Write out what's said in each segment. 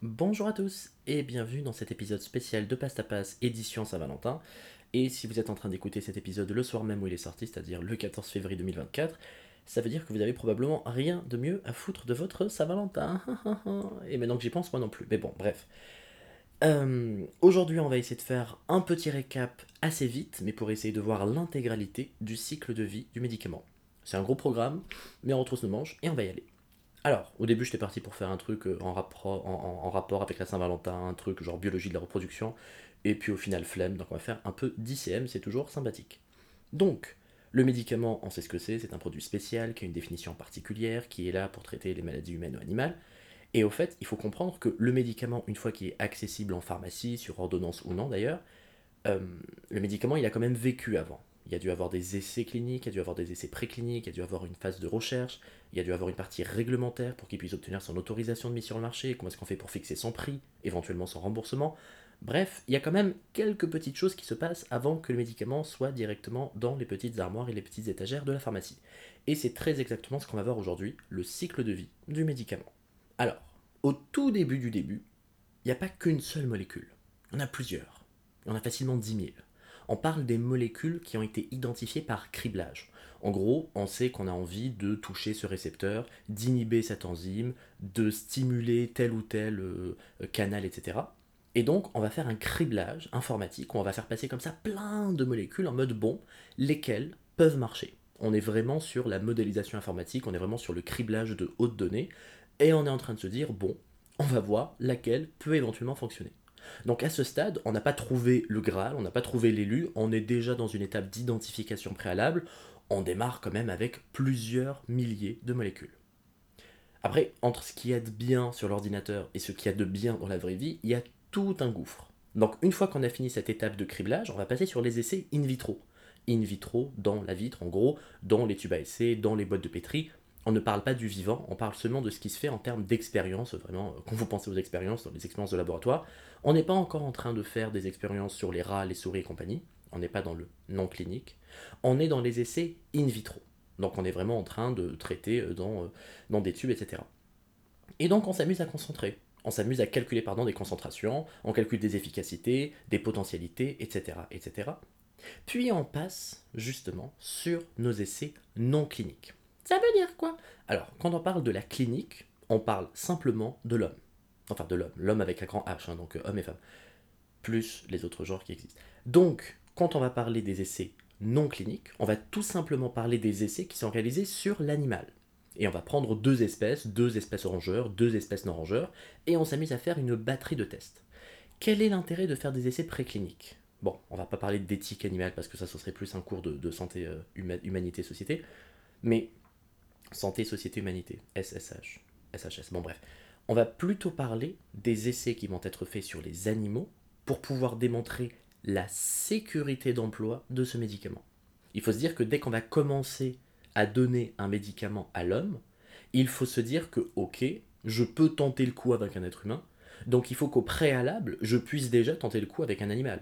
Bonjour à tous et bienvenue dans cet épisode spécial de Pasta Pass édition Saint-Valentin. Et si vous êtes en train d'écouter cet épisode le soir même où il est sorti, c'est-à-dire le 14 février 2024, ça veut dire que vous avez probablement rien de mieux à foutre de votre Saint-Valentin. et maintenant que j'y pense, moi non plus. Mais bon, bref. Euh, aujourd'hui, on va essayer de faire un petit récap assez vite, mais pour essayer de voir l'intégralité du cycle de vie du médicament. C'est un gros programme, mais on retrousse nos manches et on va y aller. Alors, au début, j'étais parti pour faire un truc euh, en, rapport, avec la Saint-Valentin, un truc genre biologie de la reproduction, et puis au final, flemme, donc on va faire un peu d'ICM, c'est toujours sympathique. Donc, le médicament, on sait ce que c'est, c'est un produit spécial qui a une définition particulière, qui est là pour traiter les maladies humaines ou animales. Et au fait, il faut comprendre que le médicament, une fois qu'il est accessible en pharmacie, sur ordonnance ou non d'ailleurs, euh, le médicament, il a quand même vécu avant il y a dû avoir des essais cliniques, il y a dû avoir des essais précliniques, il y a dû avoir une phase de recherche, il y a dû avoir une partie réglementaire pour qu'il puisse obtenir son autorisation de mise sur le marché, comment est-ce qu'on fait pour fixer son prix, éventuellement son remboursement. Bref, il y a quand même quelques petites choses qui se passent avant que le médicament soit directement dans les petites armoires et les petites étagères de la pharmacie. Et c'est très exactement ce qu'on va voir aujourd'hui, le cycle de vie du médicament. Alors, au tout début du début, il n'y a pas qu'une seule molécule. On a plusieurs. On a facilement 10 000 on parle des molécules qui ont été identifiées par criblage. En gros, on sait qu'on a envie de toucher ce récepteur, d'inhiber cette enzyme, de stimuler tel ou tel euh, canal, etc. Et donc, on va faire un criblage informatique où on va faire passer comme ça plein de molécules en mode bon, lesquelles peuvent marcher. On est vraiment sur la modélisation informatique, on est vraiment sur le criblage de hautes données, et on est en train de se dire, bon, on va voir laquelle peut éventuellement fonctionner. Donc à ce stade, on n'a pas trouvé le Graal, on n'a pas trouvé l'élu, on est déjà dans une étape d'identification préalable, on démarre quand même avec plusieurs milliers de molécules. Après, entre ce qu'il y a de bien sur l'ordinateur et ce qu'il y a de bien dans la vraie vie, il y a tout un gouffre. Donc une fois qu'on a fini cette étape de criblage, on va passer sur les essais in vitro. In vitro, dans la vitre en gros, dans les tubes à essai, dans les boîtes de pétri, on ne parle pas du vivant, on parle seulement de ce qui se fait en termes d'expérience, vraiment, euh, quand vous pensez aux expériences, dans les expériences de laboratoire. On n'est pas encore en train de faire des expériences sur les rats, les souris et compagnie, on n'est pas dans le non clinique, on est dans les essais in vitro. Donc on est vraiment en train de traiter euh, dans, euh, dans des tubes, etc. Et donc on s'amuse à concentrer, on s'amuse à calculer des concentrations, on calcule des efficacités, des potentialités, etc., etc. Puis on passe justement sur nos essais non cliniques. Ça veut dire quoi? Alors, quand on parle de la clinique, on parle simplement de l'homme. Enfin, de l'homme. L'homme avec un grand H, hein, donc euh, homme et femme. Plus les autres genres qui existent. Donc, quand on va parler des essais non cliniques, on va tout simplement parler des essais qui sont réalisés sur l'animal. Et on va prendre deux espèces, deux espèces rongeurs, deux espèces non rongeurs, et on s'amuse à faire une batterie de tests. Quel est l'intérêt de faire des essais précliniques? Bon, on va pas parler d'éthique animale parce que ça, ce serait plus un cours de, santé, euh, humanité, société. Mais Santé, Société, Humanité, SSH, SHS, bon bref. On va plutôt parler des essais qui vont être faits sur les animaux pour pouvoir démontrer la sécurité d'emploi de ce médicament. Il faut se dire que dès qu'on va commencer à donner un médicament à l'homme, il faut se dire que, ok, je peux tenter le coup avec un être humain, donc il faut qu'au préalable, je puisse déjà tenter le coup avec un animal.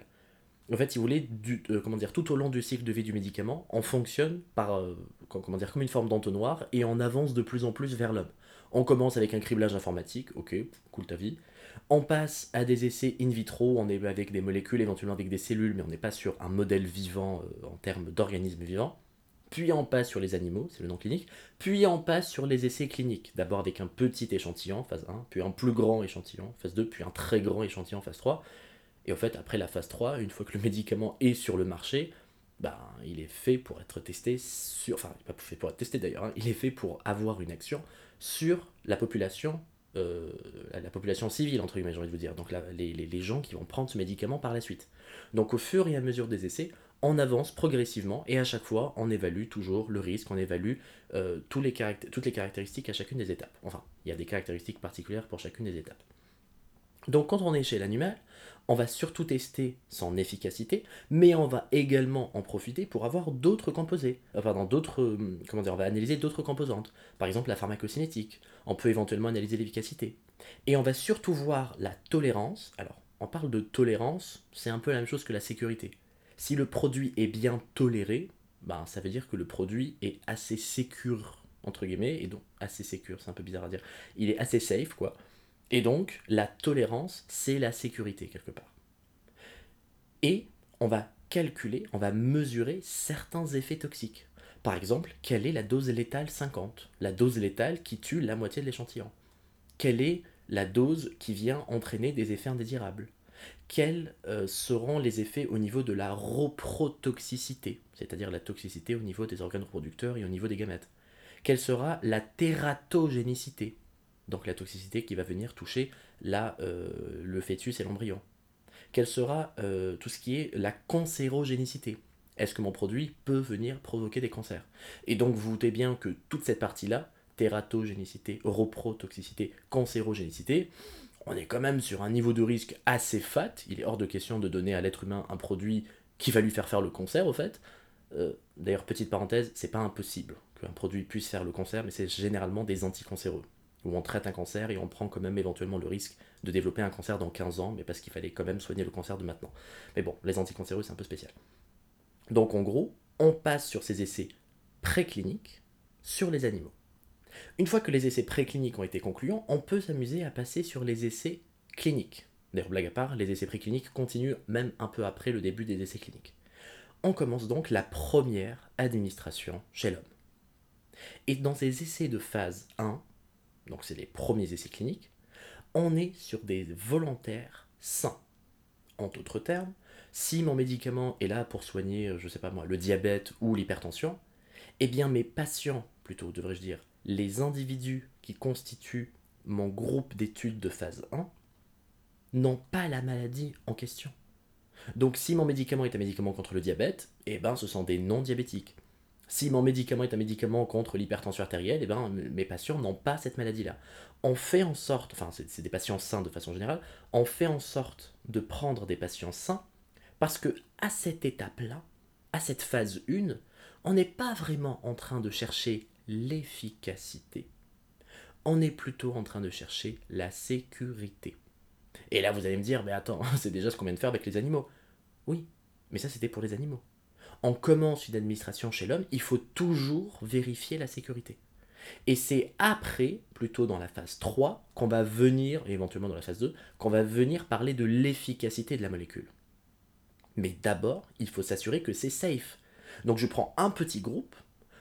En fait, si vous voulez, euh, comment dire, tout au long du cycle de vie du médicament, on fonctionne par, euh, comment dire, comme une forme d'entonnoir et on avance de plus en plus vers l'homme. On commence avec un criblage informatique, ok, cool ta vie. On passe à des essais in vitro, on est avec des molécules, éventuellement avec des cellules, mais on n'est pas sur un modèle vivant euh, en termes d'organisme vivant. Puis on passe sur les animaux, c'est le nom clinique. Puis on passe sur les essais cliniques, d'abord avec un petit échantillon, phase 1, puis un plus grand échantillon, phase 2, puis un très grand échantillon, phase 3. Et au fait, après la phase 3, une fois que le médicament est sur le marché, ben, il est fait pour être testé sur. Enfin, pas fait pour être testé d'ailleurs, hein, il est fait pour avoir une action sur la population, euh, la population civile, entre guillemets, j'ai envie de vous dire. Donc les, les, gens qui vont prendre ce médicament par la suite. Donc au fur et à mesure des essais, on avance progressivement et à chaque fois, on évalue toujours le risque, on évalue euh, toutes les caractéristiques à chacune des étapes. Enfin, il y a des caractéristiques particulières pour chacune des étapes. Donc quand on est chez l'animal, on va surtout tester son efficacité, mais on va également en profiter pour avoir d'autres composés, enfin d'autres, euh, comment dire, on va analyser d'autres composantes, par exemple la pharmacocinétique, on peut éventuellement analyser l'efficacité, et on va surtout voir la tolérance, alors on parle de tolérance, c'est un peu la même chose que la sécurité. Si le produit est bien toléré, ben, ça veut dire que le produit est assez sécure, entre guillemets, et donc assez sécure, c'est un peu bizarre à dire, il est assez safe, quoi, Et donc, la tolérance, c'est la sécurité quelque part. Et on va calculer, on va mesurer certains effets toxiques. Par exemple, quelle est la dose létale 50 La dose létale qui tue la moitié de l'échantillon. Quelle est la dose qui vient entraîner des effets indésirables? Quels euh, seront les effets au niveau de la reprotoxicité, c'est-à-dire la toxicité au niveau des organes reproducteurs et au niveau des gamètes? Quelle sera la tératogénicité? Donc la toxicité qui va venir toucher la, euh, le fœtus et l'embryon Quelle sera euh, tout ce qui est la cancérogénicité? Est-ce que mon produit peut venir provoquer des cancers? Et donc vous doutez bien que toute cette partie-là, tératogénicité, reprotoxicité, cancérogénicité, on est quand même sur un niveau de risque assez fat. Il est hors de question de donner à l'être humain un produit qui va lui faire faire le cancer, au fait. Euh, d'ailleurs, petite parenthèse, c'est pas impossible qu'un produit puisse faire le cancer, mais c'est généralement des anticancéreux où on traite un cancer et on prend quand même éventuellement le risque de développer un cancer dans 15 ans, mais parce qu'il fallait quand même soigner le cancer de maintenant. Mais bon, les anticancéreux, c'est un peu spécial. Donc en gros, on passe sur ces essais précliniques sur les animaux. Une fois que les essais précliniques ont été concluants, on peut s'amuser à passer sur les essais cliniques. D'ailleurs, blague à part, les essais précliniques continuent même un peu après le début des essais cliniques. On commence donc la première administration chez l'homme. Et dans ces essais de phase 1, donc c'est les premiers essais cliniques, on est sur des volontaires sains. En d'autres termes, si mon médicament est là pour soigner, euh, je sais pas moi, le diabète ou l'hypertension, eh bien mes patients, plutôt devrais-je dire, les individus qui constituent mon groupe d'études de phase 1, n'ont pas la maladie en question. Donc si mon médicament est un médicament contre le diabète, eh ben ce sont des non-diabétiques. Si mon médicament est un médicament contre l'hypertension artérielle, eh ben, mes patients n'ont pas cette maladie-là. On fait en sorte, enfin c'est des patients sains de façon générale, on fait en sorte de prendre des patients sains parce que à cette étape-là, à cette phase 1, on n'est pas vraiment en train de chercher l'efficacité. On est plutôt en train de chercher la sécurité. Et là, vous allez me dire, mais attends, c'est déjà ce qu'on vient de faire avec les animaux. Oui, mais ça c'était pour les animaux on commence une administration chez l'homme, il faut toujours vérifier la sécurité. Et c'est après, plutôt dans la phase 3, qu'on va venir, et éventuellement dans la phase 2, qu'on va venir parler de l'efficacité de la molécule. Mais d'abord, il faut s'assurer que c'est safe. Donc je prends un petit groupe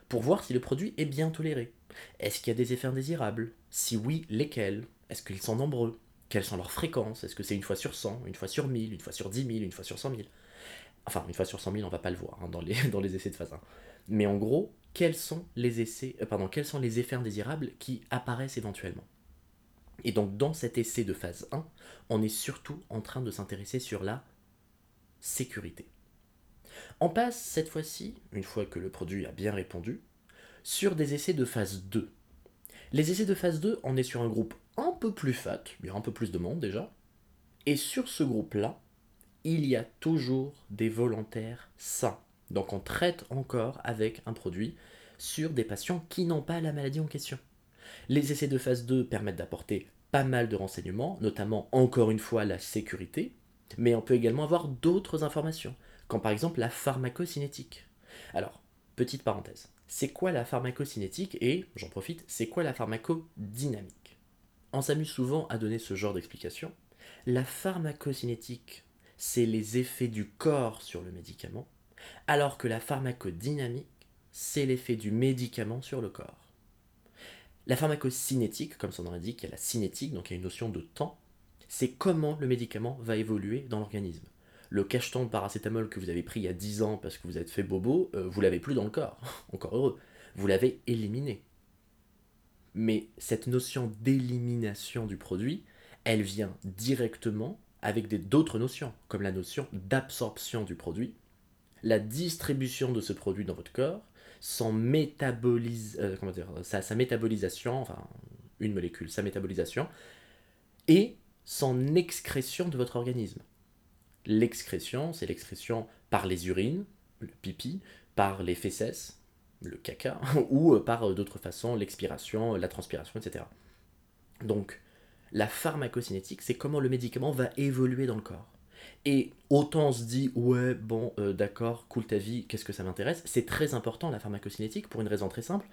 pour voir si le produit est bien toléré. Est-ce qu'il y a des effets indésirables? Si oui, lesquels? Est-ce qu'ils sont nombreux? Quelles sont leurs fréquences? Est-ce que c'est une fois sur 100, une fois sur 1000, une fois sur 10 000, une fois sur 100 000 Enfin, une fois sur 100 000, on va pas le voir hein, dans, les, essais de phase 1. Mais en gros, quels sont les essais, euh, quels sont les effets indésirables qui apparaissent éventuellement? Et donc dans cet essai de phase 1, on est surtout en train de s'intéresser sur la sécurité. On passe cette fois-ci, une fois que le produit a bien répondu, sur des essais de phase 2. Les essais de phase 2, on est sur un groupe un peu plus fat, il y a un peu plus de monde déjà, et sur ce groupe-là, il y a toujours des volontaires sains. Donc on traite encore avec un produit sur des patients qui n'ont pas la maladie en question. Les essais de phase 2 permettent d'apporter pas mal de renseignements, notamment encore une fois la sécurité, mais on peut également avoir d'autres informations, comme par exemple la pharmacocinétique. Alors, petite parenthèse, c'est quoi la pharmacocinétique et, j'en profite, c'est quoi la pharmacodynamique? On s'amuse souvent à donner ce genre d'explication. La pharmacocinétique c'est les effets du corps sur le médicament, alors que la pharmacodynamique, c'est l'effet du médicament sur le corps. La pharmacocinétique, comme son nom l'indique, il y a la cinétique, donc il y a une notion de temps, c'est comment le médicament va évoluer dans l'organisme. Le cacheton de paracétamol que vous avez pris il y a 10 ans parce que vous êtes fait bobo, euh, vous l'avez plus dans le corps, encore heureux, vous l'avez éliminé. Mais cette notion d'élimination du produit, elle vient directement avec d'autres notions, comme la notion d'absorption du produit, la distribution de ce produit dans votre corps, son métabolise, euh, comment dire, sa, sa, métabolisation, enfin une molécule, sa métabolisation, et son excrétion de votre organisme. L'excrétion, c'est l'excrétion par les urines, le pipi, par les fesses, le caca, ou euh, par euh, d'autres façons, l'expiration, la transpiration, etc. Donc, la pharmacocinétique, c'est comment le médicament va évoluer dans le corps. Et autant on se dit, ouais, bon, euh, d'accord, cool ta vie, qu'est-ce que ça m'intéresse? C'est très important la pharmacocinétique pour une raison très simple.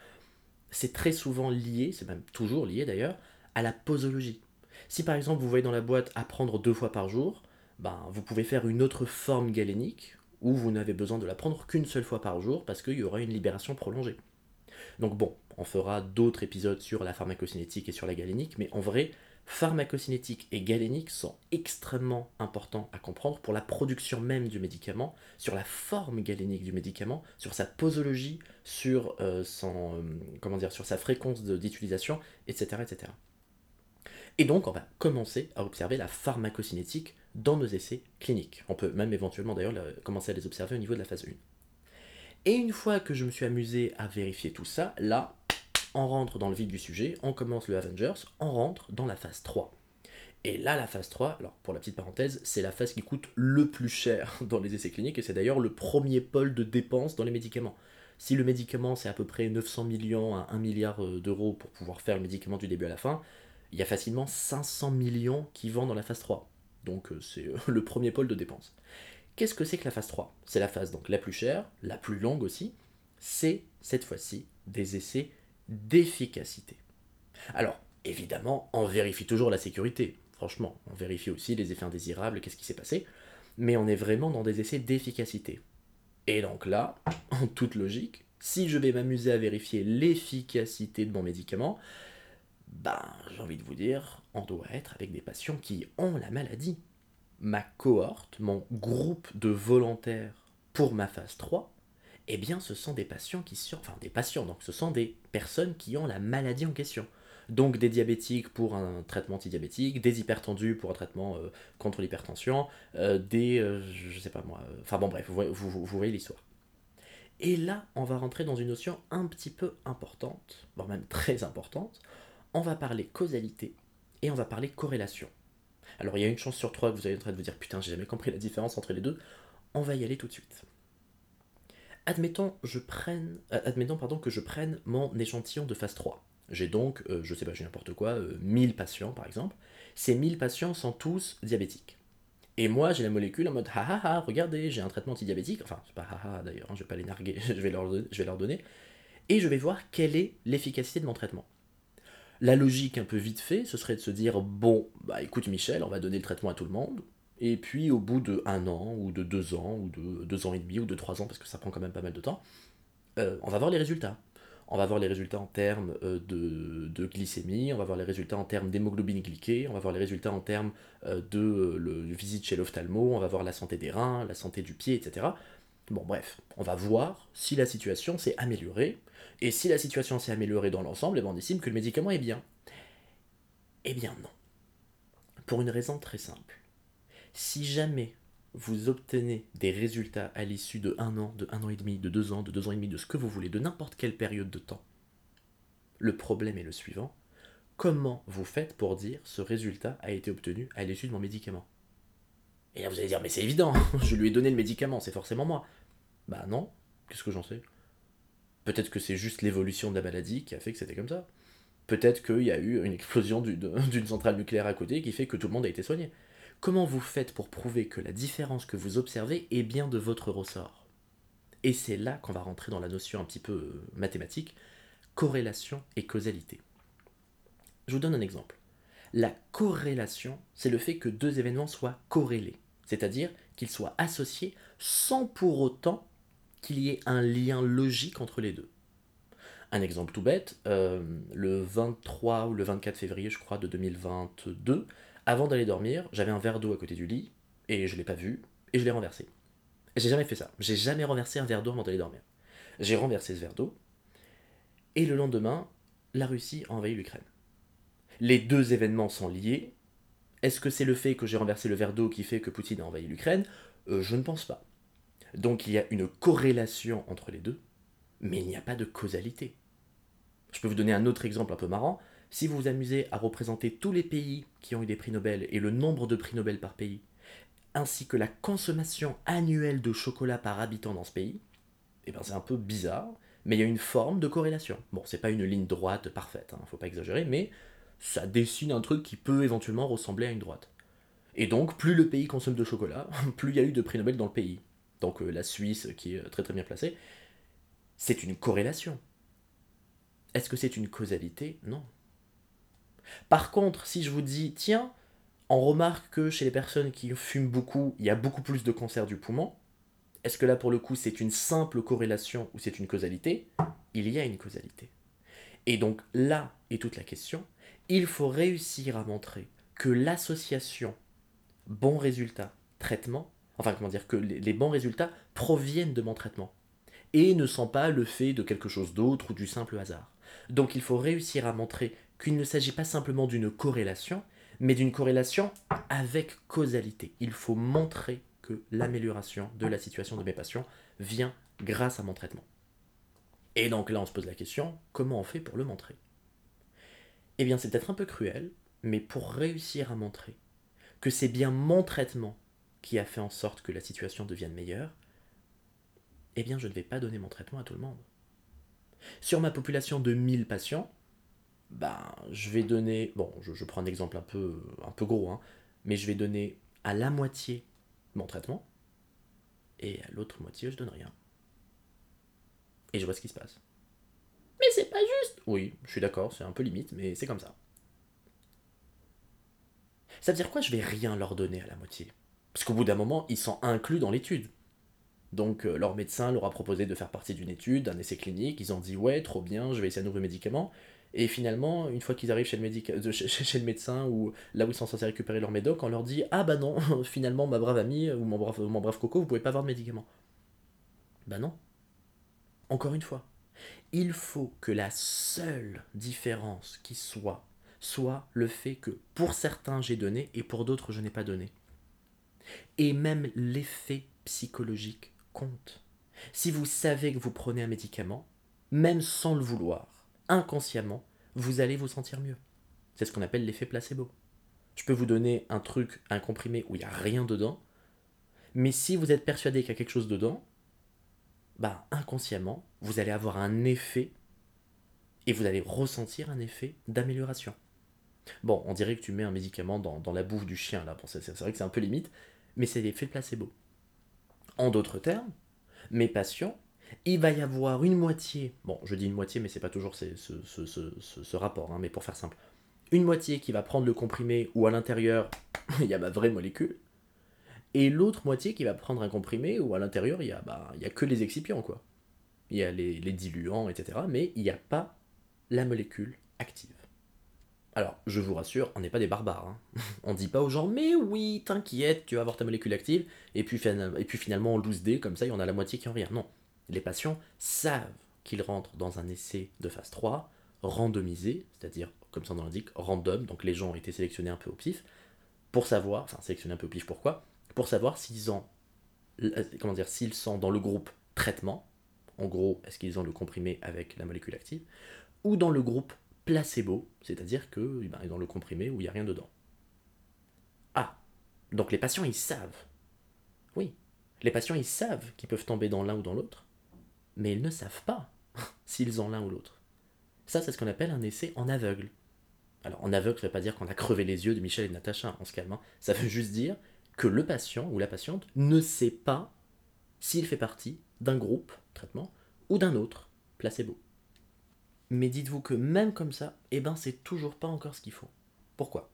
C'est très souvent lié, c'est même toujours lié d'ailleurs, à la posologie. Si par exemple vous voyez dans la boîte à prendre deux fois par jour, ben, vous pouvez faire une autre forme galénique où vous n'avez besoin de la prendre qu'une seule fois par jour parce qu'il y aura une libération prolongée. Donc bon, on fera d'autres épisodes sur la pharmacocinétique et sur la galénique, mais en vrai, pharmacocinétique et galénique sont extrêmement importants à comprendre pour la production même du médicament, sur la forme galénique du médicament, sur sa posologie, sur, euh, son, euh, comment dire, sur sa fréquence d'utilisation, etc., etc. Et donc, on va commencer à observer la pharmacocinétique dans nos essais cliniques. On peut même éventuellement d'ailleurs commencer à les observer au niveau de la phase 1. Et une fois que je me suis amusé à vérifier tout ça, là, on rentre dans le vif du sujet, on commence le Avengers, on rentre dans la phase 3. Et là, la phase 3, alors pour la petite parenthèse, c'est la phase qui coûte le plus cher dans les essais cliniques et c'est d'ailleurs le premier pôle de dépenses dans les médicaments. Si le médicament c'est à peu près 900 millions à 1 milliard euh, d'euros pour pouvoir faire le médicament du début à la fin, il y a facilement 500 millions qui vont dans la phase 3. Donc euh, c'est euh, le premier pôle de dépenses. Qu'est-ce que c'est que la phase 3 C'est la phase donc la plus chère, la plus longue aussi. C'est cette fois-ci des essais d'efficacité. Alors, évidemment, on vérifie toujours la sécurité. Franchement, on vérifie aussi les effets indésirables, qu'est-ce qui s'est passé. Mais on est vraiment dans des essais d'efficacité. Et donc là, en toute logique, si je vais m'amuser à vérifier l'efficacité de mon médicament, ben, j'ai envie de vous dire, on doit être avec des patients qui ont la maladie. Ma cohorte, mon groupe de volontaires pour ma phase 3, eh bien, ce sont des patients qui sont, enfin des patients, donc ce sont des personnes qui ont la maladie en question. Donc des diabétiques pour un traitement antidiabétique, des hypertendus pour un traitement euh, contre l'hypertension, euh, des, euh, je sais pas moi, enfin bon bref, vous, vous voyez l'histoire. Et là, on va rentrer dans une notion un petit peu importante, voire même très importante. On va parler causalité et on va parler corrélation. Alors il y a une chance sur trois que vous allez en train de vous dire putain, j'ai jamais compris la différence entre les deux. On va y aller tout de suite. Euh, admettons pardon, que je prenne mon échantillon de phase 3. J'ai donc, euh, je sais pas, j'ai n'importe quoi, 1000 euh, patients par exemple. Ces 1000 patients sont tous diabétiques. Et moi, j'ai la molécule en mode ha ha ha, regardez, j'ai un traitement antidiabétique. Enfin, c'est pas ha ha d'ailleurs, hein, je vais pas les narguer, je, vais leur, je vais leur donner. Et je vais voir quelle est l'efficacité de mon traitement. La logique un peu vite fait, ce serait de se dire bon, bah écoute Michel, on va donner le traitement à tout le monde. Et puis au bout de un an, ou de deux ans, ou de deux ans et demi, ou de trois ans, parce que ça prend quand même pas mal de temps, euh, on va voir les résultats. On va voir les résultats en termes euh, de, glycémie, on va voir les résultats en termes d'hémoglobine glyquée, on va voir les résultats en termes euh, de visite chez l'ophtalmo, on va voir la santé des reins, la santé du pied, etc. Bon bref, on va voir si la situation s'est améliorée, et si la situation s'est améliorée dans l'ensemble, eh ben, on estime que le médicament est bien. Eh bien non. Pour une raison très simple. Si jamais vous obtenez des résultats à l'issue de un an, de un an et demi, de deux ans, de deux ans et demi, de ce que vous voulez, de n'importe quelle période de temps, le problème est le suivant. Comment vous faites pour dire ce résultat a été obtenu à l'issue de mon médicament? Et là vous allez dire, mais c'est évident, je lui ai donné le médicament, c'est forcément moi. Bah non, qu'est-ce que j'en sais? Peut-être que c'est juste l'évolution de la maladie qui a fait que c'était comme ça. Peut-être qu'il y a eu une explosion d'une centrale nucléaire à côté qui fait que tout le monde a été soigné. Comment vous faites pour prouver que la différence que vous observez est bien de votre ressort? Et c'est là qu'on va rentrer dans la notion un petit peu euh, mathématique, corrélation et causalité. Je vous donne un exemple. La corrélation, c'est le fait que deux événements soient corrélés, c'est-à-dire qu'ils soient associés sans pour autant qu'il y ait un lien logique entre les deux. Un exemple tout bête, euh, le 23 ou le 24 février, je crois, de 2022, avant d'aller dormir, j'avais un verre d'eau à côté du lit, et je l'ai pas vu, et je l'ai renversé. J'ai jamais fait ça. J'ai jamais renversé un verre d'eau avant d'aller dormir. J'ai renversé ce verre d'eau, et le lendemain, la Russie a envahi l'Ukraine. Les deux événements sont liés. Est-ce que c'est le fait que j'ai renversé le verre d'eau qui fait que Poutine a envahi l'Ukraine? Euh, Je ne pense pas. Donc il y a une corrélation entre les deux, mais il n'y a pas de causalité. Je peux vous donner un autre exemple un peu marrant. Si vous vous amusez à représenter tous les pays qui ont eu des prix Nobel et le nombre de prix Nobel par pays, ainsi que la consommation annuelle de chocolat par habitant dans ce pays, eh ben c'est un peu bizarre, mais il y a une forme de corrélation. Bon, c'est pas une ligne droite parfaite, hein, faut pas exagérer, mais ça dessine un truc qui peut éventuellement ressembler à une droite. Et donc, plus le pays consomme de chocolat, plus il y a eu de prix Nobel dans le pays. Donc euh, la Suisse qui est très très bien placée, c'est une corrélation. Est-ce que c'est une causalité? Non. Par contre, si je vous dis, tiens, on remarque que chez les personnes qui fument beaucoup, il y a beaucoup plus de cancer du poumon, est-ce que là, pour le coup, c'est une simple corrélation ou c'est une causalité? Il y a une causalité. Et donc là est toute la question. Il faut réussir à montrer que l'association bon résultat, traitement, enfin comment dire, que les bons résultats proviennent de mon traitement et ne sont pas le fait de quelque chose d'autre ou du simple hasard. Donc il faut réussir à montrer qu'il ne s'agit pas simplement d'une corrélation, mais d'une corrélation avec causalité. Il faut montrer que l'amélioration de la situation de mes patients vient grâce à mon traitement. Et donc là, on se pose la question, comment on fait pour le montrer? Eh bien, c'est peut-être un peu cruel, mais pour réussir à montrer que c'est bien mon traitement qui a fait en sorte que la situation devienne meilleure, eh bien, je ne vais pas donner mon traitement à tout le monde. Sur ma population de 1000 patients, ben, je vais donner, bon, je, prends un exemple un peu, un peu gros, hein, mais je vais donner à la moitié mon traitement, et à l'autre moitié, je donne rien. Et je vois ce qui se passe. Mais c'est pas juste Oui, je suis d'accord, c'est un peu limite, mais c'est comme ça. Ça veut dire quoi je vais rien leur donner à la moitié? Parce qu'au bout d'un moment, ils sont inclus dans l'étude. Donc euh, leur médecin leur a proposé de faire partie d'une étude, d'un essai clinique, ils ont dit ouais, trop bien, je vais essayer un nouveau médicament. Et finalement, une fois qu'ils arrivent chez le, chez, le médecin ou là où ils sont censés récupérer leur médoc, on leur dit Ah bah non, finalement, ma brave amie ou mon brave, coco, vous pouvez pas avoir de médicament. Bah non. Encore une fois, il faut que la seule différence qui soit, soit le fait que pour certains j'ai donné et pour d'autres je n'ai pas donné. Et même l'effet psychologique compte. Si vous savez que vous prenez un médicament, même sans le vouloir, inconsciemment, vous allez vous sentir mieux. C'est ce qu'on appelle l'effet placebo. Je peux vous donner un truc, un comprimé où il n'y a rien dedans, mais si vous êtes persuadé qu'il y a quelque chose dedans, bah inconsciemment, vous allez avoir un effet et vous allez ressentir un effet d'amélioration. Bon, on dirait que tu mets un médicament dans, la bouffe du chien, là. Bon, c'est vrai que c'est un peu limite, mais c'est l'effet placebo. En d'autres termes, mes patients il va y avoir une moitié, bon je dis une moitié mais c'est pas toujours ce, ce, rapport, hein, mais pour faire simple, une moitié qui va prendre le comprimé où à l'intérieur il y a ma vraie molécule, et l'autre moitié qui va prendre un comprimé où à l'intérieur il y, a, bah, y a que les excipients quoi. Il y a les, les diluants, etc. Mais il n'y a pas la molécule active. Alors, je vous rassure, on n'est pas des barbares. Hein. On dit pas aux gens, mais oui, t'inquiète, tu vas avoir ta molécule active, et puis, et puis finalement on loose D, comme ça, il y en a la moitié qui en vient. Non, les patients savent qu'ils rentrent dans un essai de phase 3 randomisé, c'est-à-dire, comme son nom l'indique, random, donc les gens ont été sélectionnés un peu au pif, pour savoir, enfin sélectionnés un peu au pif pourquoi, pour savoir s'ils ont, euh, comment dire, s'ils sont dans le groupe traitement, en gros, est-ce qu'ils ont le comprimé avec la molécule active, ou dans le groupe placebo, c'est-à-dire que eh ben, dans le comprimé où il n'y a rien dedans. Ah, donc les patients ils savent. Oui, les patients ils savent qu'ils peuvent tomber dans l'un ou dans l'autre, mais ils ne savent pas s'ils ont l'un ou l'autre. Ça, c'est ce qu'on appelle un essai en aveugle. Alors, en aveugle, ça ne veut pas dire qu'on a crevé les yeux de Michel et de Natacha, on se calme. Ça veut juste dire que le patient ou la patiente ne sait pas s'il fait partie d'un groupe, traitement, ou d'un autre, placebo. Mais dites-vous que même comme ça, eh ben, c'est toujours pas encore ce qu'il faut. Pourquoi?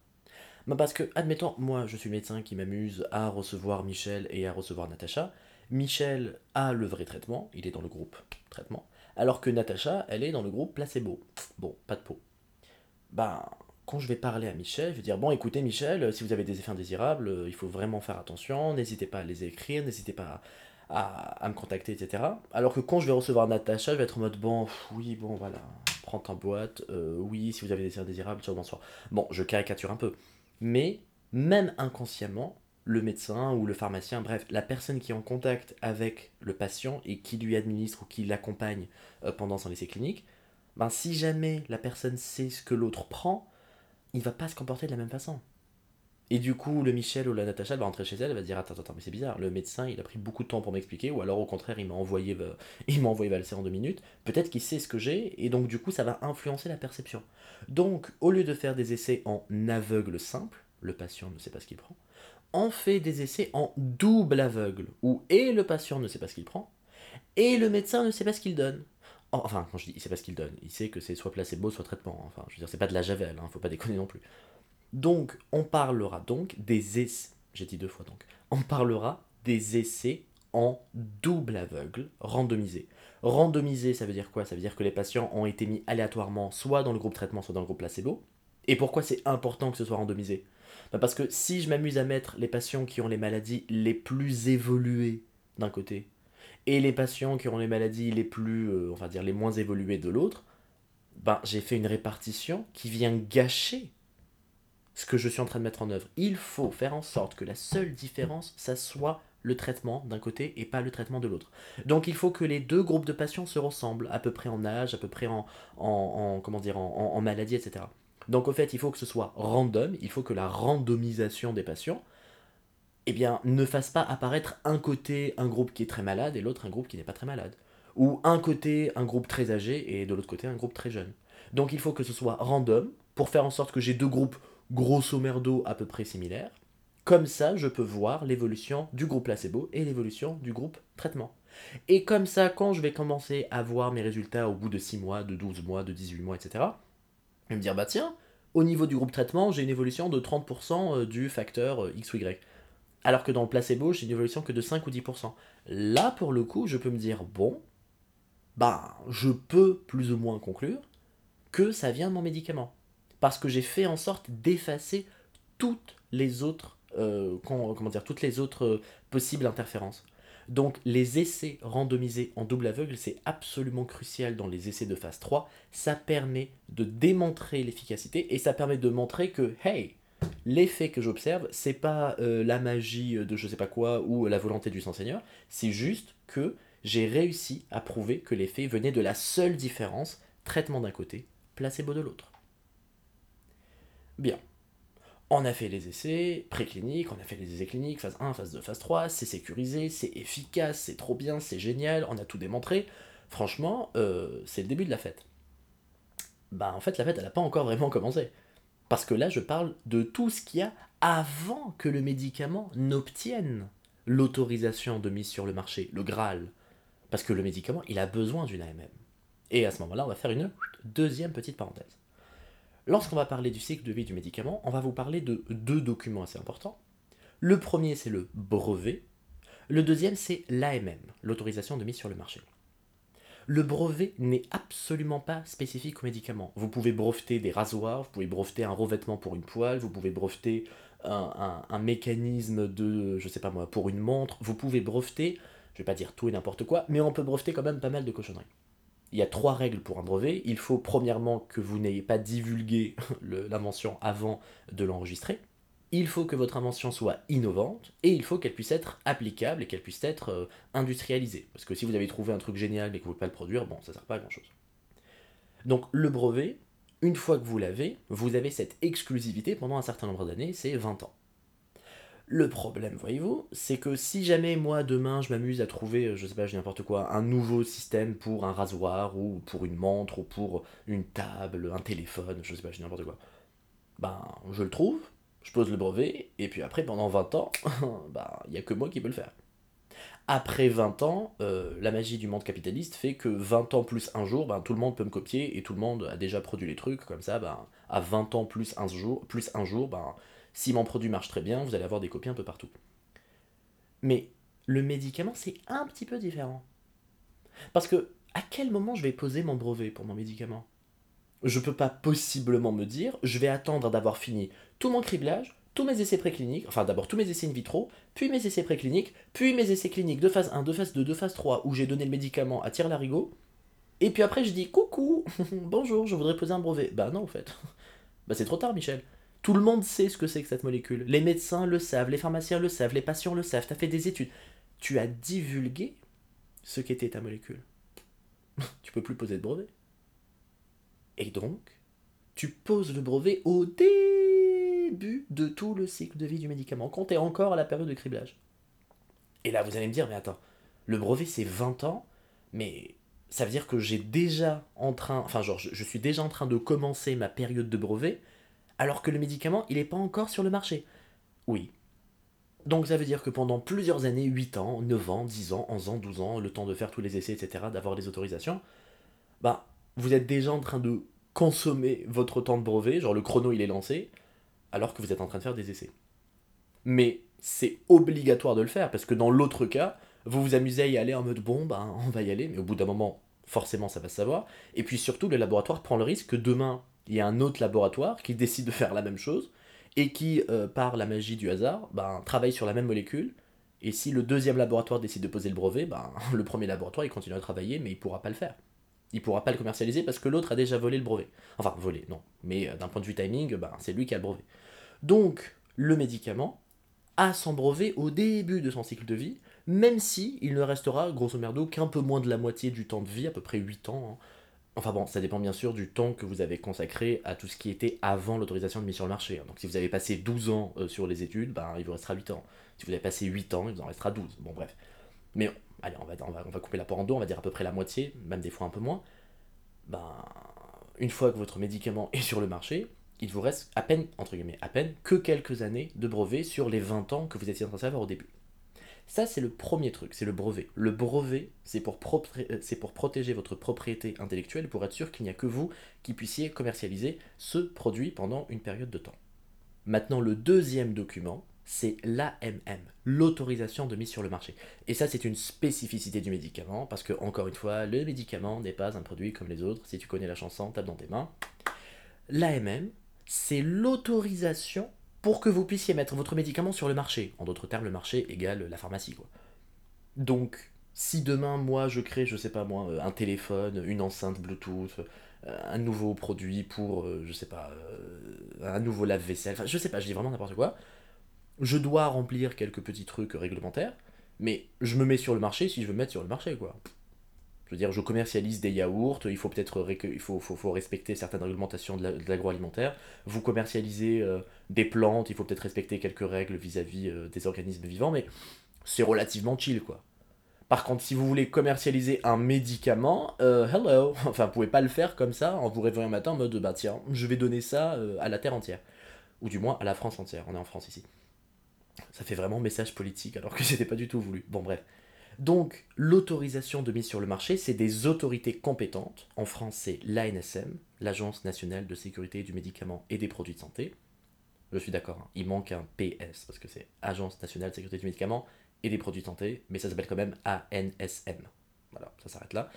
Bah Parce que, admettons, moi, je suis médecin qui m'amuse à recevoir Michel et à recevoir Natacha. Michel a le vrai traitement, il est dans le groupe traitement, alors que Natacha, elle est dans le groupe placebo. Bon, pas de peau. Ben, quand je vais parler à Michel, je vais dire bon, écoutez Michel, si vous avez des effets indésirables, il faut vraiment faire attention, n'hésitez pas à les écrire, n'hésitez pas à, me contacter, etc. Alors que quand je vais recevoir Natacha, je vais être en mode bon, oui, bon, voilà, prends ta boîte, euh, oui, si vous avez des effets indésirables, ciao, bonsoir. Bon, je caricature un peu. Mais, même inconsciemment, le médecin ou le pharmacien, bref, la personne qui est en contact avec le patient et qui lui administre ou qui l'accompagne euh, pendant son essai clinique, ben, si jamais la personne sait ce que l'autre prend, il va pas se comporter de la même façon. Et du coup, le Michel ou la Natacha va rentrer chez elle, elle va dire Attends, attends, mais c'est bizarre, le médecin il a pris beaucoup de temps pour m'expliquer, ou alors au contraire, il m'a envoyé, il m'a envoyé valser en deux minutes. Peut-être qu'il sait ce que j'ai, et donc du coup, ça va influencer la perception. Donc, au lieu de faire des essais en aveugle simple, le patient ne sait pas ce qu'il prend, on fait des essais en double aveugle, où et le patient ne sait pas ce qu'il prend, et le médecin ne sait pas ce qu'il donne. Enfin, quand je dis il sait pas ce qu'il donne, il sait que c'est soit placebo, soit traitement. Enfin, je veux dire, c'est pas de la javel, hein, faut pas déconner non plus. Donc, on parlera donc des essais. J'ai dit deux fois donc. On parlera des essais en double aveugle randomisé. Randomisé, ça veut dire quoi? Ça veut dire que les patients ont été mis aléatoirement soit dans le groupe traitement, soit dans le groupe placebo. Et pourquoi c'est important que ce soit randomisé? Bah, Parce que si je m'amuse à mettre les patients qui ont les maladies les plus évoluées d'un côté, et les patients qui ont les maladies les plus, euh, on va dire, les moins évoluées de l'autre, ben, j'ai fait une répartition qui vient gâcher ce que je suis en train de mettre en œuvre. Il faut faire en sorte que la seule différence, ça soit le traitement d'un côté et pas le traitement de l'autre. Donc il faut que les deux groupes de patients se ressemblent, à peu près en âge, à peu près en, en, comment dire, en, en, maladie, etc. Donc au fait, il faut que ce soit random, il faut que la randomisation des patients eh bien, ne fasse pas apparaître un côté un groupe qui est très malade et l'autre un groupe qui n'est pas très malade. Ou un côté un groupe très âgé et de l'autre côté un groupe très jeune. Donc il faut que ce soit random pour faire en sorte que j'ai deux groupes grosso merdo à peu près similaires comme ça, je peux voir l'évolution du groupe placebo et l'évolution du groupe traitement. Et comme ça, quand je vais commencer à voir mes résultats au bout de 6 mois, de 12 mois, de 18 mois, etc., vais me dire, bah tiens, au niveau du groupe traitement, j'ai une évolution de 30% euh, du facteur euh, X ou Y. Alors que dans le placebo, j'ai une évolution que de 5 ou 10%. Là, pour le coup, je peux me dire, bon, bah, je peux plus ou moins conclure que ça vient de mon médicament. Parce que j'ai fait en sorte d'effacer toutes les autres euh, comment dire, toutes les autres possibles interférences. Donc les essais randomisés en double aveugle, c'est absolument crucial dans les essais de phase 3. Ça permet de démontrer l'efficacité et ça permet de montrer que, hey, l'effet que j'observe, c'est pas euh, la magie de je sais pas quoi ou la volonté du Saint-Seigneur, c'est juste que j'ai réussi à prouver que l'effet venait de la seule différence, traitement d'un côté, placebo de l'autre. Bien. On a fait les essais précliniques, on a fait les essais cliniques, phase 1, phase 2, phase 3, c'est sécurisé, c'est efficace, c'est trop bien, c'est génial, on a tout démontré. Franchement, euh, c'est le début de la fête. Bah en fait la fête elle n'a pas encore vraiment commencé. Parce que là je parle de tout ce qu'il y a avant que le médicament n'obtienne l'autorisation de mise sur le marché, le Graal. Parce que le médicament il a besoin d'une AMM. Et à ce moment-là on va faire une deuxième petite parenthèse. Lorsqu'on va parler du cycle de vie du médicament, on va vous parler de deux documents assez importants. Le premier, c'est le brevet. Le deuxième, c'est l'AMM, l'autorisation de mise sur le marché. Le brevet n'est absolument pas spécifique au médicament. Vous pouvez breveter des rasoirs, vous pouvez breveter un revêtement pour une poêle, vous pouvez breveter un, un mécanisme de, je sais pas moi, pour une montre, vous pouvez breveter, je vais pas dire tout et n'importe quoi, mais on peut breveter quand même pas mal de cochonneries il y a trois règles pour un brevet. Il faut premièrement que vous n'ayez pas divulgué l'invention avant de l'enregistrer. Il faut que votre invention soit innovante et il faut qu'elle puisse être applicable et qu'elle puisse être euh, industrialisée. Parce que si vous avez trouvé un truc génial mais que vous ne pouvez pas le produire, bon, ça ne sert pas à grand chose. Donc le brevet, une fois que vous l'avez, vous avez cette exclusivité pendant un certain nombre d'années, c'est 20 ans. Le problème, voyez-vous, c'est que si jamais moi demain je m'amuse à trouver, je sais pas, n'importe quoi, un nouveau système pour un rasoir ou pour une montre ou pour une table, un téléphone, je sais pas, n'importe quoi, ben je le trouve, je pose le brevet et puis après pendant 20 ans, ben il y a que moi qui peux le faire. Après 20 ans, euh, la magie du monde capitaliste fait que 20 ans plus un jour, ben, tout le monde peut me copier et tout le monde a déjà produit les trucs, comme ça, ben, à 20 ans plus un jour, plus un jour ben, si mon produit marche très bien, vous allez avoir des copies un peu partout. Mais le médicament, c'est un petit peu différent. Parce que, à quel moment je vais poser mon brevet pour mon médicament? Je peux pas possiblement me dire, je vais attendre d'avoir fini tout mon criblage, tous mes essais précliniques, enfin d'abord tous mes essais in vitro, puis mes essais précliniques, puis mes essais cliniques de phase 1, de phase 2, de phase 3, où j'ai donné le médicament à tire larigot, et puis après je dis coucou, bonjour, je voudrais poser un brevet. Bah non, en fait. Bah c'est trop tard, Michel. Tout le monde sait ce que c'est que cette molécule. Les médecins le savent, les pharmaciens le savent, les patients le savent, tu as fait des études. Tu as divulgué ce qu'était ta molécule. tu peux plus poser de brevet. Et donc, tu poses le brevet au début de tout le cycle de vie du médicament, quand encore à la période de criblage. Et là, vous allez me dire, mais attends, le brevet c'est 20 ans, mais ça veut dire que j'ai déjà en train, enfin genre, je suis déjà en train de commencer ma période de brevet, alors que le médicament, il n'est pas encore sur le marché. Oui. Donc ça veut dire que pendant plusieurs années, 8 ans, 9 ans, 10 ans, 11 ans, 12 ans, le temps de faire tous les essais, etc., d'avoir les autorisations, bah, vous êtes déjà en train de consommer votre temps de brevet, genre le chrono il est lancé, alors que vous êtes en train de faire des essais. Mais c'est obligatoire de le faire, parce que dans l'autre cas, vous vous amusez à y aller en mode bon, ben on va y aller, mais au bout d'un moment, forcément ça va se savoir. Et puis surtout, le laboratoire prend le risque que demain, il y a un autre laboratoire qui décide de faire la même chose, et qui, euh, par la magie du hasard, ben, travaille sur la même molécule. Et si le deuxième laboratoire décide de poser le brevet, ben, le premier laboratoire il continue à travailler, mais il pourra pas le faire. Il pourra pas le commercialiser parce que l'autre a déjà volé le brevet. Enfin, volé, non. Mais euh, d'un point de vue timing, ben, c'est lui qui a le brevet. Donc, le médicament a son brevet au début de son cycle de vie, même si il ne restera, grosso merdo, qu'un peu moins de la moitié du temps de vie, à peu près 8 ans. Hein. Enfin bon, ça dépend bien sûr du temps que vous avez consacré à tout ce qui était avant l'autorisation de mise sur le marché. Hein. Donc si vous avez passé 12 ans euh, sur les études, ben, il vous restera 8 ans. Si vous avez passé 8 ans, il vous en restera 12. Bon bref. Mais allez, on va, on va, on va couper la part en deux, on va dire à peu près la moitié, même des fois un peu moins. Ben, une fois que votre médicament est sur le marché, il vous reste à peine, entre guillemets, à peine que quelques années de brevet sur les 20 ans que vous étiez de faire au début. Ça, c'est le premier truc, c'est le brevet. Le brevet, c'est pour, euh, pour, protéger votre propriété intellectuelle, pour être sûr qu'il n'y a que vous qui puissiez commercialiser ce produit pendant une période de temps. Maintenant, le deuxième document, c'est l'AMM, l'autorisation de mise sur le marché. Et ça, c'est une spécificité du médicament, parce que, encore une fois, le médicament n'est pas un produit comme les autres. Si tu connais la chanson, tape dans tes mains. L'AMM, c'est l'autorisation pour que vous puissiez mettre votre médicament sur le marché. En d'autres termes, le marché égale la pharmacie. Quoi. Donc, si demain, moi, je crée, je sais pas moi, un téléphone, une enceinte Bluetooth, euh, un nouveau produit pour, euh, je sais pas, euh, un nouveau lave-vaisselle, enfin, je sais pas, je dis vraiment n'importe quoi, je dois remplir quelques petits trucs réglementaires, mais je me mets sur le marché si je veux me mettre sur le marché, quoi. Je veux dire, je commercialise des yaourts, il faut peut-être il respecter certaines réglementations de l'agroalimentaire. Vous commercialisez euh, des plantes, il faut peut-être respecter quelques règles vis-à-vis euh, des organismes vivants, mais c'est relativement chill, quoi. Par contre, si vous voulez commercialiser un médicament, euh, hello, enfin, vous pouvez pas le faire comme ça en vous réveillant un matin en mode, bah tiens, je vais donner ça à la terre entière. Ou du moins à la France entière, on est en France ici. Ça fait vraiment message politique alors que c'était pas du tout voulu. Bon, bref. Donc, l'autorisation de mise sur le marché, c'est des autorités compétentes. En France, c'est l'ANSM, l'Agence nationale de sécurité du médicament et des produits de santé. Je suis d'accord, hein. il manque un PS, parce que c'est Agence nationale de sécurité du médicament et des produits de santé, mais ça s'appelle quand même ANSM. Voilà, ça s'arrête là.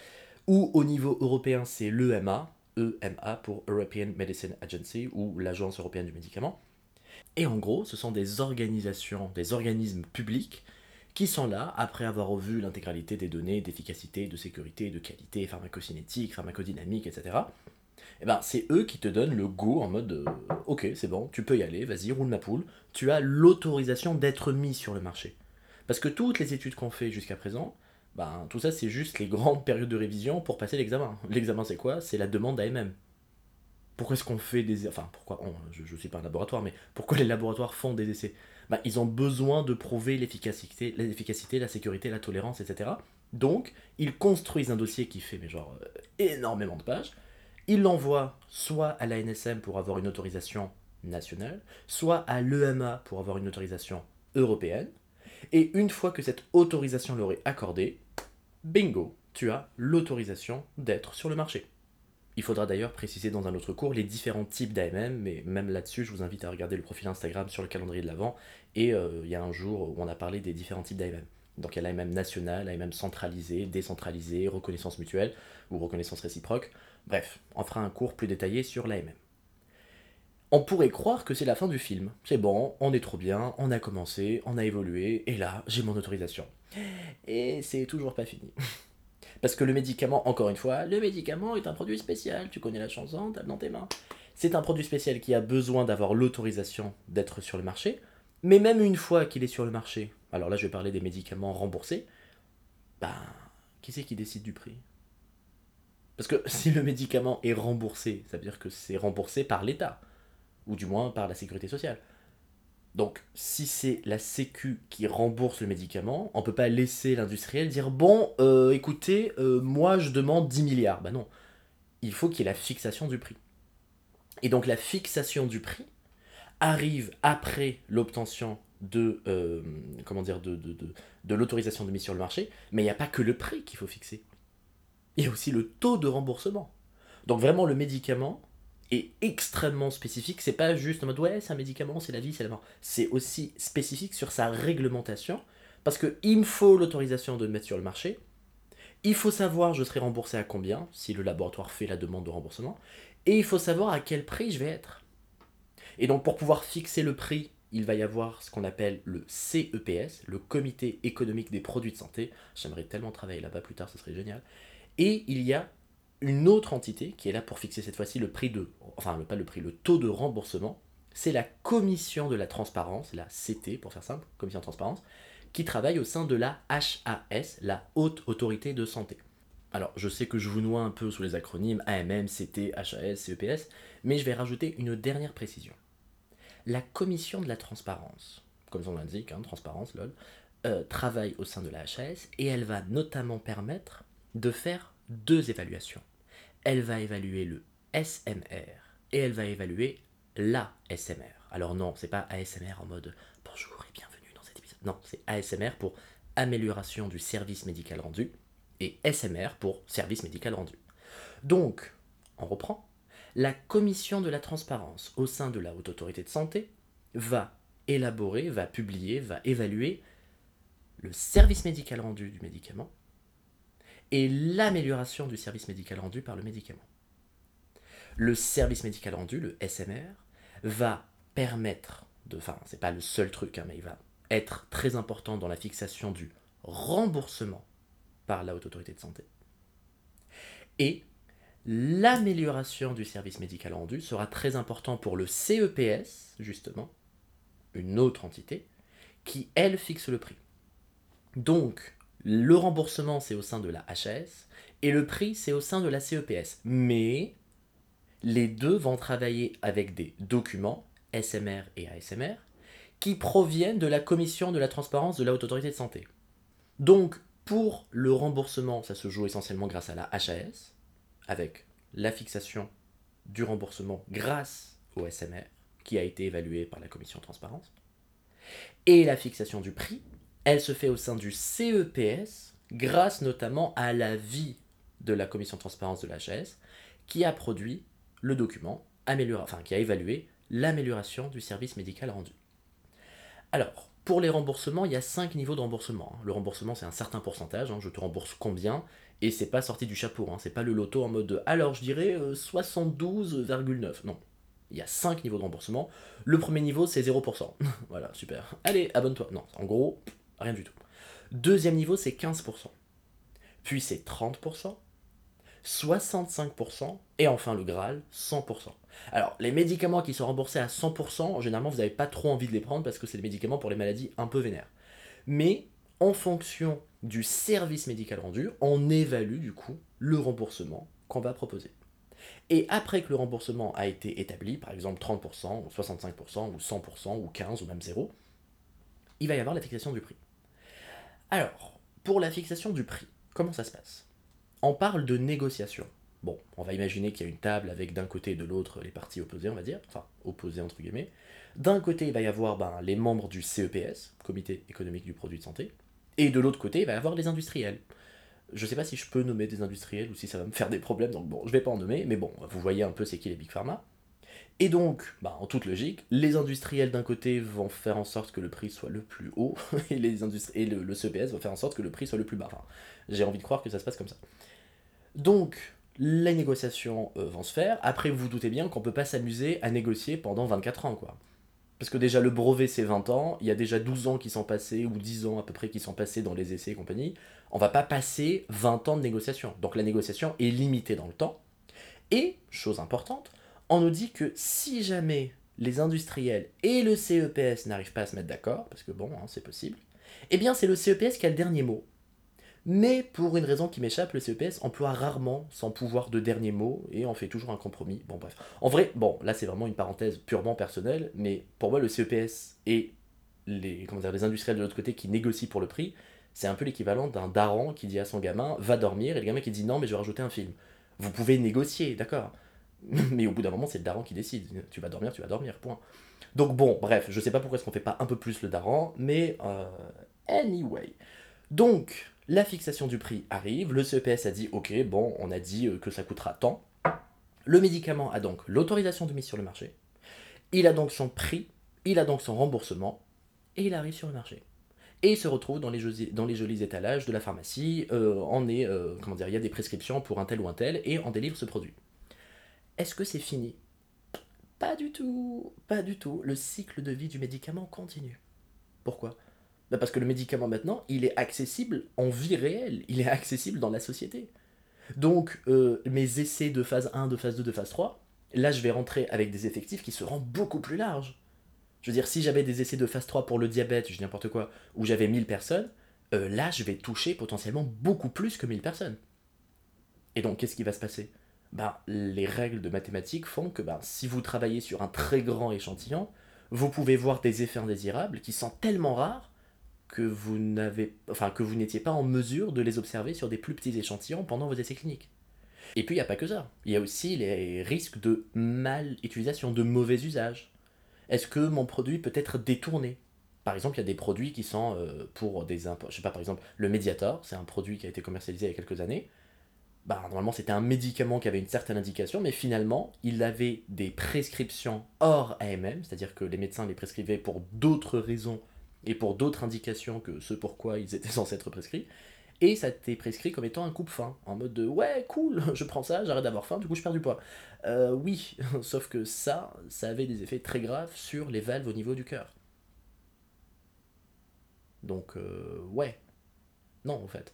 Ou au niveau européen, c'est l'EMA, EMA pour European Medicine Agency, ou l'Agence européenne du médicament. Et en gros, ce sont des organisations, des organismes publics qui sont là après avoir revu l'intégralité des données d'efficacité, de sécurité, de qualité, pharmacocinétique, pharmacodynamique, etc. Et eh ben, c'est eux qui te donnent le go en mode euh, ok, c'est bon, tu peux y aller, vas-y, roule ma poule. Tu as l'autorisation d'être mis sur le marché. Parce que toutes les études qu'on fait jusqu'à présent, ben, tout ça c'est juste les grandes périodes de révision pour passer l'examen. L'examen c'est quoi? C'est la demande d'AMM. Pourquoi est-ce qu'on fait des... Enfin, pourquoi... je ne suis pas un laboratoire, mais pourquoi les laboratoires font des essais? Bah, ils ont besoin de prouver l'efficacité, l'efficacité, la sécurité, la tolérance, etc. Donc, ils construisent un dossier qui fait genre euh, énormément de pages. Ils l'envoient soit à l'ANSM pour avoir une autorisation nationale, soit à l'EMA pour avoir une autorisation européenne. Et une fois que cette autorisation leur est accordée, bingo, tu as l'autorisation d'être sur le marché. Il faudra d'ailleurs préciser dans un autre cours les différents types d'AMM, mais même là-dessus, je vous invite à regarder le profil Instagram sur le calendrier de l'avant. Et euh, il y a un jour où on a parlé des différents types d'AMM. Donc il y a l'AMM national, l'AMM centralisé, décentralisé, reconnaissance mutuelle ou reconnaissance réciproque. Bref, on fera un cours plus détaillé sur l'AMM. On pourrait croire que c'est la fin du film. C'est bon, on est trop bien, on a commencé, on a évolué, et là, j'ai mon autorisation. Et c'est toujours pas fini. Parce que le médicament, encore une fois, le médicament est un produit spécial. Tu connais la chanson, tape dans tes mains. C'est un produit spécial qui a besoin d'avoir l'autorisation d'être sur le marché. Mais même une fois qu'il est sur le marché, alors là je vais parler des médicaments remboursés, ben, qui c'est qui décide du prix? Parce que si le médicament est remboursé, ça veut dire que c'est remboursé par l'État, ou du moins par la sécurité sociale. Donc, si c'est la Sécu qui rembourse le médicament, on peut pas laisser l'industriel dire bon, euh, écoutez, euh, moi je demande 10 milliards. Bah non, il faut qu'il y ait la fixation du prix. Et donc la fixation du prix arrive après l'obtention de euh, comment dire de, de, de, de l'autorisation de mise sur le marché, mais il n'y a pas que le prix qu'il faut fixer. il y a aussi le taux de remboursement. Donc vraiment, le médicament est extrêmement spécifique. C'est pas juste en mode ouais, c'est un médicament, c'est la vie, c'est la mort. C'est aussi spécifique sur sa réglementation parce qu'il me faut l'autorisation de le mettre sur le marché. Il faut savoir je serai remboursé à combien si le laboratoire fait la demande de remboursement. Et il faut savoir à quel prix je vais être. Et donc pour pouvoir fixer le prix, il va y avoir ce qu'on appelle le CEPS, le Comité économique des produits de santé. J'aimerais tellement travailler là-bas plus tard, ce serait génial. Et il y a une autre entité qui est là pour fixer cette fois-ci le prix de, enfin pas le prix, le taux de remboursement. C'est la Commission de la transparence, la CT pour faire simple, Commission de transparence, qui travaille au sein de la HAS, la Haute Autorité de Santé. Alors, je sais que je vous noie un peu sous les acronymes AMM, CT, HAS, CEPS, mais je vais rajouter une dernière précision. La Commission de la transparence, comme son l'indique, hein, transparence, lol, euh, travaille au sein de la HAS et elle va notamment permettre de faire deux évaluations. Elle va évaluer le SMR et elle va évaluer la SMR. Alors non, c'est pas ASMR en mode bonjour et bienvenue dans cet épisode. Non, c'est ASMR pour amélioration du service médical rendu et SMR pour service médical rendu. Donc, on reprend. La commission de la transparence au sein de la Haute Autorité de Santé va élaborer, va publier, va évaluer le service médical rendu du médicament et l'amélioration du service médical rendu par le médicament. Le service médical rendu, le SMR, va permettre de, enfin c'est pas le seul truc, hein, mais il va être très important dans la fixation du remboursement par la haute autorité de santé. Et l'amélioration du service médical rendu sera très important pour le CEPS, justement, une autre entité, qui, elle, fixe le prix. Donc, le remboursement, c'est au sein de la HAS, et le prix, c'est au sein de la CEPS. Mais les deux vont travailler avec des documents, SMR et ASMR, qui proviennent de la Commission de la transparence de la Haute Autorité de Santé. Donc, pour le remboursement, ça se joue essentiellement grâce à la HAS, avec la fixation du remboursement grâce au SMR, qui a été évalué par la Commission de transparence, et la fixation du prix elle se fait au sein du CEPS, grâce notamment à l'avis de la commission de transparence de l'HS, qui a produit le document, enfin, qui a évalué l'amélioration du service médical rendu. Alors, pour les remboursements, il y a cinq niveaux de remboursement. Le remboursement, c'est un certain pourcentage, hein, je te rembourse combien, et c'est pas sorti du chapeau, hein, c'est pas le loto en mode de, alors je dirais 72,9. Euh, non, il y a 5 niveaux de remboursement. Le premier niveau, c'est 0%. voilà, super. Allez, abonne-toi. Non, en gros, Rien du tout. Deuxième niveau, c'est 15%. Puis c'est 30%, 65%, et enfin le Graal, 100%. Alors, les médicaments qui sont remboursés à 100%, généralement, vous n'avez pas trop envie de les prendre parce que c'est des médicaments pour les maladies un peu vénères. Mais en fonction du service médical rendu, on évalue du coup le remboursement qu'on va proposer. Et après que le remboursement a été établi, par exemple 30%, ou 65%, ou 100%, ou 15%, ou même 0%, il va y avoir la fixation du prix. Alors, pour la fixation du prix, comment ça se passe? On parle de négociation. Bon, on va imaginer qu'il y a une table avec d'un côté et de l'autre les parties opposées, on va dire, enfin opposées entre guillemets. D'un côté, il va y avoir ben, les membres du CEPS, Comité économique du produit de santé, et de l'autre côté, il va y avoir les industriels. Je ne sais pas si je peux nommer des industriels ou si ça va me faire des problèmes, donc bon, je vais pas en nommer, mais bon, vous voyez un peu c'est qui les Big Pharma. Et donc, bah, en toute logique, les industriels d'un côté vont faire en sorte que le prix soit le plus haut, et, les et le, CPS va faire en sorte que le prix soit le plus bas. j'ai envie de croire que ça se passe comme ça. Donc, les négociations euh, vont se faire. Après, vous vous doutez bien qu'on peut pas s'amuser à négocier pendant 24 ans, quoi. Parce que déjà, le brevet, c'est 20 ans, il y a déjà 12 ans qui sont passés, ou 10 ans à peu près qui sont passés dans les essais et compagnie. On va pas passer 20 ans de négociation. Donc la négociation est limitée dans le temps. Et, chose importante, on nous dit que si jamais les industriels et le CEPS n'arrivent pas à se mettre d'accord, parce que bon, hein, c'est possible, eh bien c'est le CEPS qui a le dernier mot. Mais pour une raison qui m'échappe, le CEPS emploie rarement son pouvoir de dernier mot et on fait toujours un compromis. Bon bref. En vrai, bon, là c'est vraiment une parenthèse purement personnelle, mais pour moi le CEPS et les, comment dire, les industriels de l'autre côté qui négocient pour le prix, c'est un peu l'équivalent d'un daron qui dit à son gamin va dormir et le gamin qui dit non mais je vais rajouter un film. Vous pouvez négocier, d'accord mais au bout d'un moment, c'est le daron qui décide. Tu vas dormir, tu vas dormir, point. Donc bon, bref, je sais pas pourquoi est-ce qu'on fait pas un peu plus le daron, mais euh, anyway. Donc, La fixation du prix arrive, le CEPS a dit ok, bon, on a dit euh, que ça coûtera tant. Le médicament a donc l'autorisation de mise sur le marché, il a donc son prix, il a donc son remboursement, et il arrive sur le marché. Et il se retrouve dans les, jolis, étalages de la pharmacie, euh, est, euh, comment dire, il y a des prescriptions pour un tel ou un tel, et on délivre ce produit. Est-ce que c'est fini? Pas du tout, pas du tout. Le cycle de vie du médicament continue. Pourquoi? Bah Parce que le médicament maintenant, il est accessible en vie réelle, il est accessible dans la société. Donc euh, mes essais de phase 1, de phase 2, de phase 3, là je vais rentrer avec des effectifs qui seront beaucoup plus larges. Je veux dire, si j'avais des essais de phase 3 pour le diabète, je dis n'importe quoi, où j'avais 1000 personnes, euh, là je vais toucher potentiellement beaucoup plus que 1000 personnes. Et donc qu'est-ce qui va se passer? Bah, Les règles de mathématiques font que bah, si vous travaillez sur un très grand échantillon, vous pouvez voir des effets indésirables qui sont tellement rares que vous n'avez, enfin que vous n'étiez pas en mesure de les observer sur des plus petits échantillons pendant vos essais cliniques. Et puis il n'y a pas que ça. Il y a aussi les risques de mal utilisation, de mauvais usage. Est-ce que mon produit peut être détourné? Par exemple, il y a des produits qui sont euh, pour des Je sais pas, par exemple, le Mediator, c'est un produit qui a été commercialisé il y a quelques années. Bah, normalement, c'était un médicament qui avait une certaine indication, mais finalement, il avait des prescriptions hors AMM, c'est-à-dire que les médecins les prescrivaient pour d'autres raisons et pour d'autres indications que ce pourquoi ils étaient censés être prescrits. Et ça t'est prescrit comme étant un coupe-faim, en mode de ouais, cool, je prends ça, j'arrête d'avoir faim, du coup je perds du poids. Euh, oui, sauf que ça, ça avait des effets très graves sur les valves au niveau du cœur. Donc, euh, ouais. Non, en fait.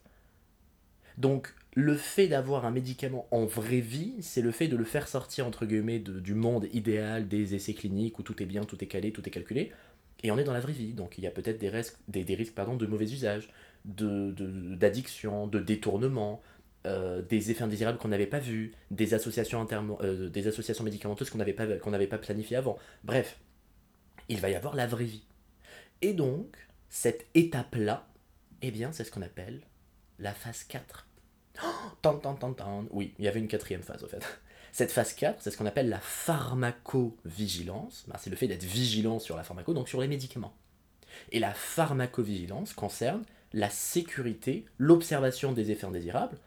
Donc, le fait d'avoir un médicament en vraie vie, c'est le fait de le faire sortir, entre guillemets, du monde idéal des essais cliniques où tout est bien, tout est calé, tout est calculé, et on est dans la vraie vie, donc il y a peut-être des risques, des, risques pardon, de mauvais usage, d'addiction, de, de, détournement, euh, des effets indésirables qu'on n'avait pas vus, des associations, euh, des associations médicamenteuses qu'on n'avait pas, pas planifiées avant. Bref, il va y avoir la vraie vie. Et donc, cette étape-là, eh bien, c'est ce qu'on appelle la phase 4. Oh, tant, tant, tant, tant. Oui, il y avait une quatrième phase, au fait. Cette phase 4, c'est ce qu'on appelle la pharmacovigilance. Bah, c'est le fait d'être vigilant sur la pharmaco, donc sur les médicaments. Et la pharmacovigilance concerne la sécurité, l'observation des effets indésirables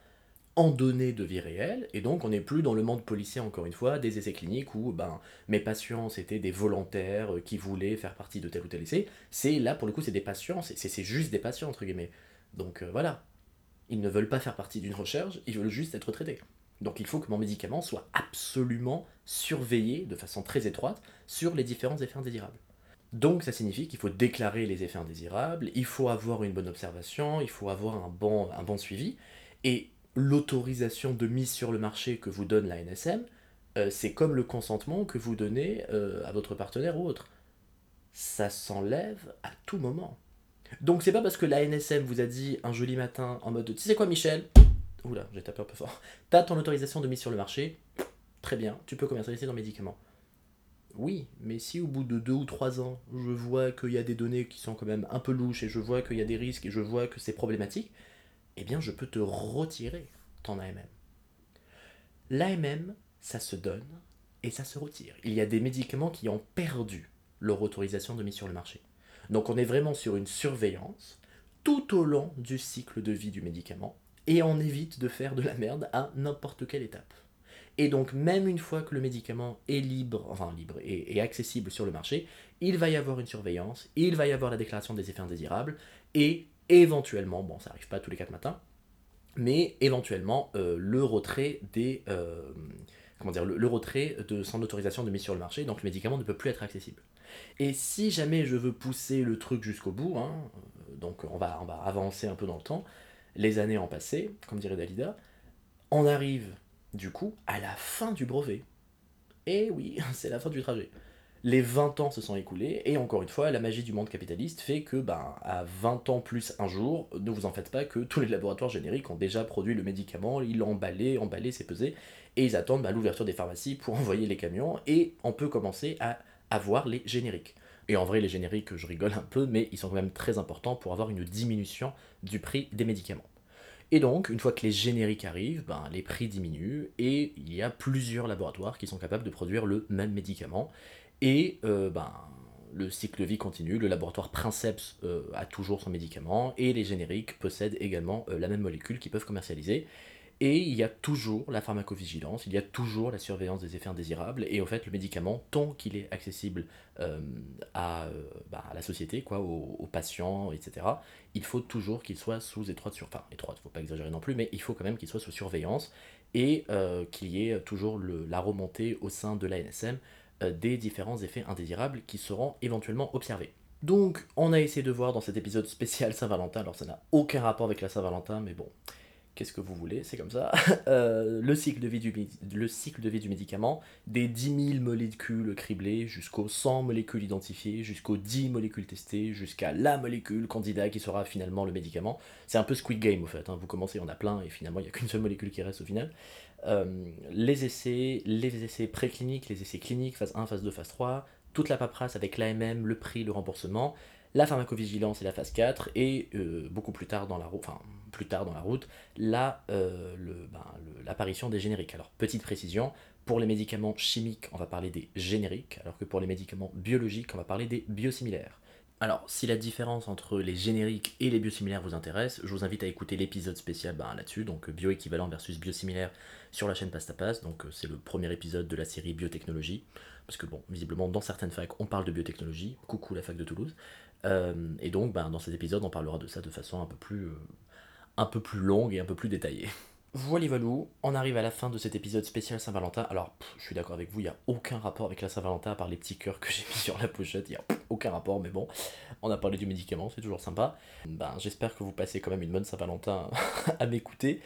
en données de vie réelle, et donc on n'est plus dans le monde policier encore une fois, des essais cliniques où ben, mes patients c'était des volontaires qui voulaient faire partie de tel ou tel essai, c'est là pour le coup c'est des patients, c'est juste des patients entre guillemets. Donc euh, voilà, ils ne veulent pas faire partie d'une recherche, ils veulent juste être traités. Donc il faut que mon médicament soit absolument surveillé de façon très étroite sur les différents effets indésirables. Donc ça signifie qu'il faut déclarer les effets indésirables, il faut avoir une bonne observation, il faut avoir un bon, suivi, et l'autorisation de mise sur le marché que vous donne la NSM, euh, c'est comme le consentement que vous donnez euh, à votre partenaire ou autre. Ça s'enlève à tout moment. Donc c'est pas parce que la NSM vous a dit un joli matin en mode tu sais quoi Michel? Oula, j'ai tapé un peu fort. T'as ton autorisation de mise sur le marché, très bien, tu peux commercialiser ton médicament. Oui, mais si au bout de deux ou trois ans, je vois qu'il y a des données qui sont quand même un peu louches et je vois qu'il y a des risques et je vois que c'est problématique, eh bien je peux te retirer ton AMM. L'AMM, ça se donne et ça se retire. Il y a des médicaments qui ont perdu leur autorisation de mise sur le marché. Donc on est vraiment sur une surveillance tout au long du cycle de vie du médicament et on évite de faire de la merde à n'importe quelle étape. Et donc même une fois que le médicament est libre, enfin libre et, accessible sur le marché, il va y avoir une surveillance, il va y avoir la déclaration des effets indésirables, et éventuellement, bon ça arrive pas tous les quatre matins, mais éventuellement euh, le retrait des... Euh, comment dire, le, retrait de son autorisation de mise sur le marché, donc le médicament ne peut plus être accessible. Et si jamais je veux pousser le truc jusqu'au bout, hein, donc on va, on va avancer un peu dans le temps, les années ont passé, comme dirait Dalida, on arrive du coup à la fin du brevet. Et oui, c'est la fin du trajet. Les 20 ans se sont écoulés, et encore une fois, la magie du monde capitaliste fait que, ben, à 20 ans plus un jour, ne vous en faites pas que tous les laboratoires génériques ont déjà produit le médicament, ils l'ont emballé, emballé, c'est pesé, et ils attendent ben, l'ouverture des pharmacies pour envoyer les camions, et on peut commencer à avoir les génériques. Et en vrai, les génériques, je rigole un peu, mais ils sont quand même très importants pour avoir une diminution du prix des médicaments. Et donc, une fois que les génériques arrivent, ben, les prix diminuent et il y a plusieurs laboratoires qui sont capables de produire le même médicament. Et euh, ben, le cycle de vie continue, le laboratoire Princeps euh, a toujours son médicament, et les génériques possèdent également euh, la même molécule qu'ils peuvent commercialiser. Et il y a toujours la pharmacovigilance, il y a toujours la surveillance des effets indésirables, et en fait le médicament, tant qu'il est accessible euh, à, bah, à, la société, quoi, aux, patients, etc., il faut toujours qu'il soit sous étroite surveillance, enfin étroite, faut pas exagérer non plus, mais il faut quand même qu'il soit sous surveillance, et qu'il y ait toujours la remontée au sein de l'ANSM euh, des différents effets indésirables qui seront éventuellement observés. Donc, on a essayé de voir dans cet épisode spécial Saint-Valentin, alors ça n'a aucun rapport avec la Saint-Valentin, mais bon, qu'est-ce que vous voulez, c'est comme ça. Euh, le, cycle de vie du, le cycle de vie du médicament, des 10 000 molécules criblées jusqu'aux 100 molécules identifiées, jusqu'aux 10 molécules testées, jusqu'à la molécule candidat qui sera finalement le médicament. C'est un peu Squid Game au fait, hein. vous commencez, il y en a plein, et finalement il n'y a qu'une seule molécule qui reste au final. Euh, les essais, les essais précliniques, les essais cliniques, phase 1, phase 2, phase 3, toute la paperasse avec l'AMM, le prix, le remboursement, la pharmacovigilance et la phase 4, et euh, beaucoup plus tard dans la route, enfin dans la route, euh, ben, l'apparition des génériques. Alors petite précision, pour les médicaments chimiques, on va parler des génériques, alors que pour les médicaments biologiques, on va parler des biosimilaires. Alors, si la différence entre les génériques et les biosimilaires vous intéresse, je vous invite à écouter l'épisode spécial ben, là-dessus, donc bioéquivalent versus biosimilaire sur la chaîne Pastapas. Donc, c'est le premier épisode de la série biotechnologie, parce que bon, visiblement, dans certaines facs, on parle de biotechnologie. Coucou la fac de Toulouse. Euh, et donc, ben, dans cet épisode, on parlera de ça de façon un peu plus, euh, un peu plus longue et un peu plus détaillée. Voilà, Valou, on arrive à la fin de cet épisode spécial Saint-Valentin. Alors, je suis d'accord avec vous, il n'y a aucun rapport avec la Saint-Valentin à part les petits cœurs que j'ai mis sur la pochette. Il n'y a aucun rapport, mais bon, on a parlé du médicament, c'est toujours sympa. Ben, j'espère que vous passez quand même une bonne Saint-Valentin à m'écouter.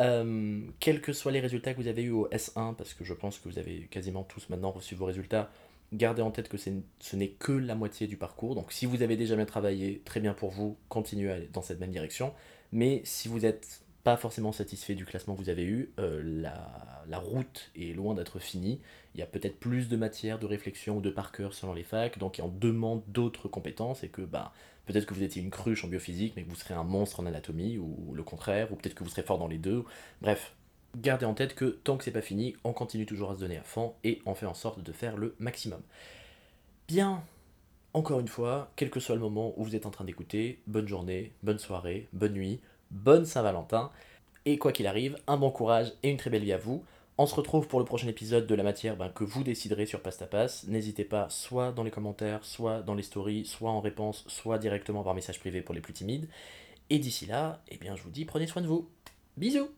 Euh, quels que soient les résultats que vous avez eu au S1, parce que je pense que vous avez quasiment tous maintenant reçu vos résultats, gardez en tête que ce n'est que la moitié du parcours. Donc, si vous avez déjà bien travaillé, très bien pour vous, continuez dans cette même direction. Mais si vous êtes pas forcément satisfait du classement que vous avez eu, euh, la, route est loin d'être finie. Il y a peut-être plus de matière de réflexion ou de par cœur selon les facs, donc en demande d'autres compétences et que bah, peut-être que vous étiez une cruche en biophysique, mais que vous serez un monstre en anatomie, ou le contraire, ou peut-être que vous serez fort dans les deux. Bref, gardez en tête que tant que c'est pas fini, on continue toujours à se donner à fond et on fait en sorte de faire le maximum. Bien, encore une fois, quel que soit le moment où vous êtes en train d'écouter, bonne journée, bonne soirée, bonne nuit bonne Saint-Valentin, et quoi qu'il arrive, un bon courage et une très belle vie à vous. On se retrouve pour le prochain épisode de la matière ben, que vous déciderez sur Pastapass. N'hésitez pas, soit dans les commentaires, soit dans les stories, soit en réponse, soit directement par message privé pour les plus timides. Et d'ici là, eh bien, je vous dis, prenez soin de vous. Bisous